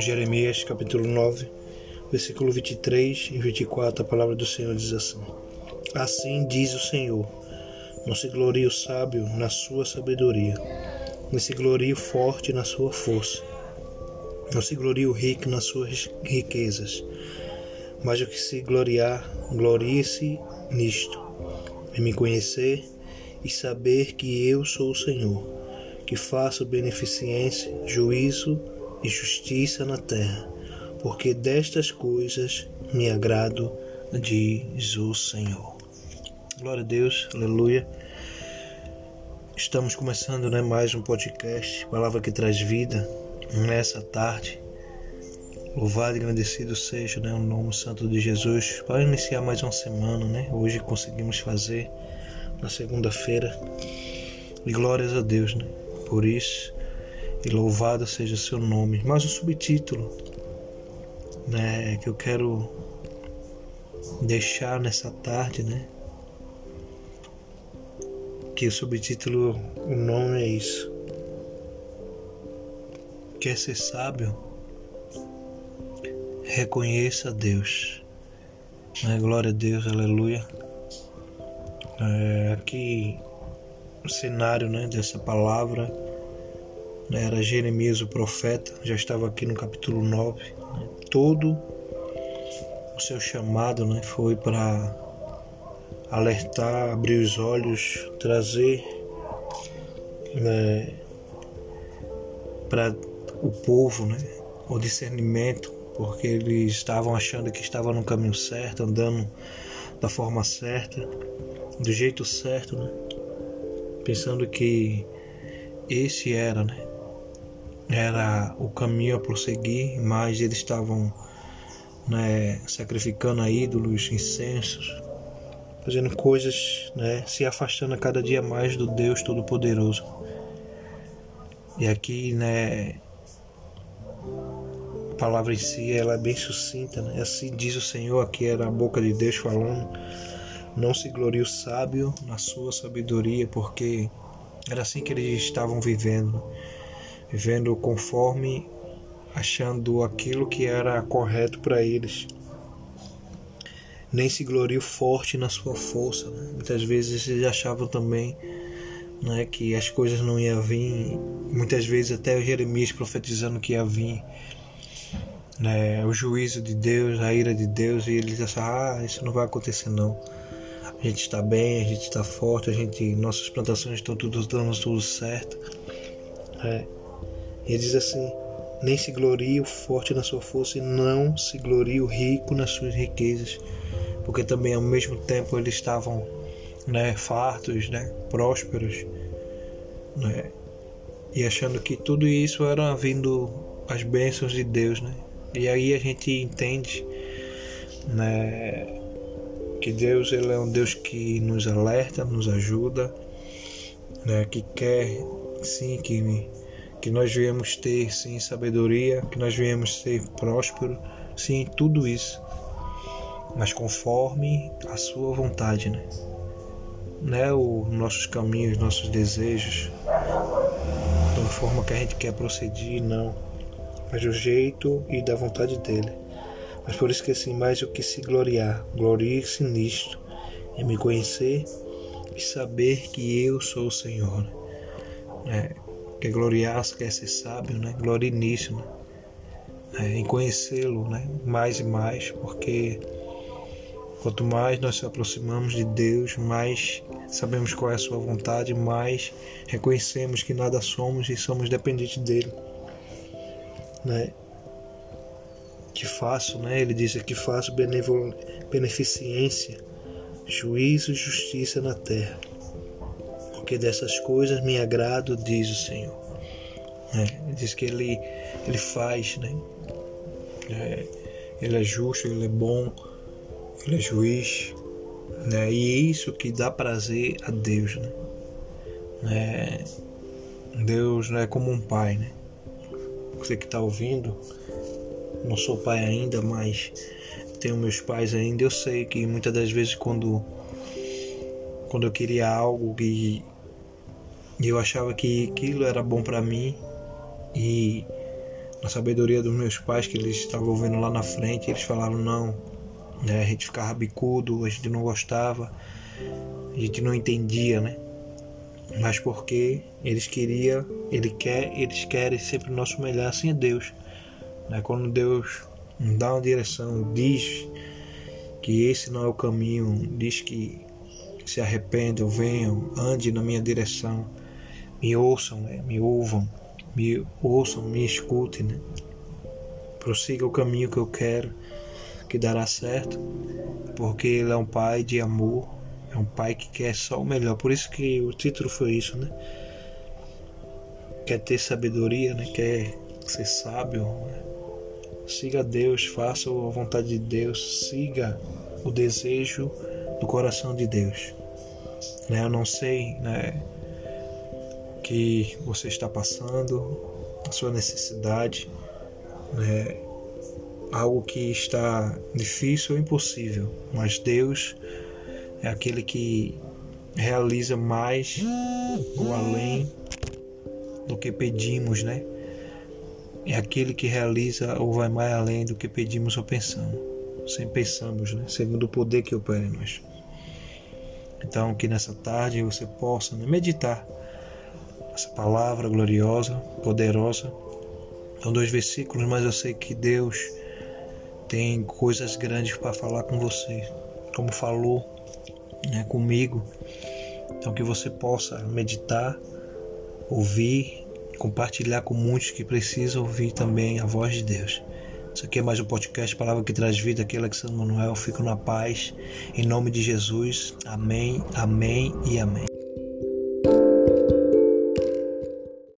Jeremias capítulo 9, versículo 23 e 24, a palavra do Senhor diz assim: Assim diz o Senhor: Não se glorie o sábio na sua sabedoria, não se glorie o forte na sua força, não se glorie o rico nas suas riquezas, mas o que se gloriar, glorie-se nisto, em me conhecer e saber que eu sou o Senhor, que faço beneficência, juízo e justiça na terra, porque destas coisas me agrado, diz o Senhor. Glória a Deus, aleluia. Estamos começando né, mais um podcast, palavra que traz vida, nessa tarde. Louvado e agradecido seja né, o nome santo de Jesus para iniciar mais uma semana. Né? Hoje conseguimos fazer na segunda-feira. E glórias a Deus né, por isso e louvado seja seu nome. Mas o subtítulo né, que eu quero deixar nessa tarde, né? Que o subtítulo, o nome é isso. Quer ser sábio? Reconheça Deus. Né? Glória a Deus, aleluia. É, aqui o cenário né, dessa palavra né, era Jeremias o profeta, já estava aqui no capítulo 9. Né, todo o seu chamado né, foi para alertar, abrir os olhos, trazer né, para o povo né, o discernimento, porque eles estavam achando que estavam no caminho certo, andando da forma certa, do jeito certo, né, pensando que esse era né, era o caminho a prosseguir, mas eles estavam né, sacrificando a ídolos, incensos, fazendo coisas, né, se afastando cada dia mais do Deus Todo-Poderoso. E aqui, né, a palavra em si ela é bem sucinta, né? Assim diz o Senhor, aqui era a boca de Deus falando. Não se glorie o sábio na sua sabedoria, porque era assim que eles estavam vivendo vivendo conforme achando aquilo que era correto para eles. Nem se gloriou forte na sua força. Né? Muitas vezes eles achavam também né, que as coisas não iam vir. Muitas vezes até Jeremias profetizando que ia vir né, o juízo de Deus, a ira de Deus, e eles achavam, ah, isso não vai acontecer não. A gente está bem, a gente está forte, a gente, nossas plantações estão tudo dando tudo certo. É. E ele diz assim: Nem se glorie o forte na sua força, e não se glorie o rico nas suas riquezas, porque também ao mesmo tempo eles estavam né, fartos, né, prósperos, né, e achando que tudo isso era vindo as bênçãos de Deus, né? E aí a gente entende, né, que Deus ele é um Deus que nos alerta, nos ajuda, né, que quer sim que que nós viemos ter sim sabedoria, que nós viemos ser próspero, sim, tudo isso, mas conforme a sua vontade, né? Não é os nossos caminhos, nossos desejos, da forma que a gente quer proceder, não, mas do jeito e da vontade dele. Mas por isso que assim, mais o que se gloriar, glorie-se nisto, em me conhecer e saber que eu sou o Senhor. É, quer gloriar-se, quer ser sábio, né? Glorie nisso, né? É, em conhecê-lo, né? Mais e mais, porque quanto mais nós se aproximamos de Deus, mais sabemos qual é a sua vontade, mais reconhecemos que nada somos e somos dependentes dele, né? Que faço, né? Ele diz que faço beneficência, juízo e justiça na terra porque dessas coisas me agrado, diz o Senhor. É, diz que ele, ele faz, né? É, ele é justo, ele é bom, ele é juiz, né? E é isso que dá prazer a Deus, né? É, Deus não é como um pai, né? Você que está ouvindo, não sou pai ainda, mas tenho meus pais ainda. Eu sei que muitas das vezes quando quando eu queria algo E eu achava que aquilo era bom para mim e na sabedoria dos meus pais que eles estavam vendo lá na frente, eles falaram não, né? A gente ficava bicudo, a gente não gostava, a gente não entendia, né? Mas porque eles queriam, ele quer, eles querem sempre o nosso melhor, assim é Deus. Né? Quando Deus dá uma direção, diz que esse não é o caminho, diz que se arrependam, venham, ande na minha direção, me ouçam, né? me ouvam, me ouçam, me escutem, né? prossiga o caminho que eu quero, que dará certo, porque Ele é um Pai de amor, é um Pai que quer só o melhor. Por isso que o título foi isso, né? Quer ter sabedoria, né? Quer ser sábio. Né? Siga Deus, faça a vontade de Deus, siga o desejo do coração de Deus. Né? Eu não sei, né? que você está passando, a sua necessidade, né? algo que está difícil ou impossível, mas Deus é aquele que realiza mais ou além do que pedimos, né? É aquele que realiza ou vai mais além do que pedimos ou pensamos, sem pensamos, né? Segundo o poder que opera em nós. Então, que nessa tarde você possa né, meditar essa palavra gloriosa, poderosa. São dois versículos, mas eu sei que Deus tem coisas grandes para falar com você, como falou né, comigo. Então que você possa meditar, ouvir, compartilhar com muitos que precisam ouvir também a voz de Deus. Isso aqui é mais um podcast, Palavra que traz vida, aqui é Alexandre Manuel. Fico na paz, em nome de Jesus. Amém, amém e amém.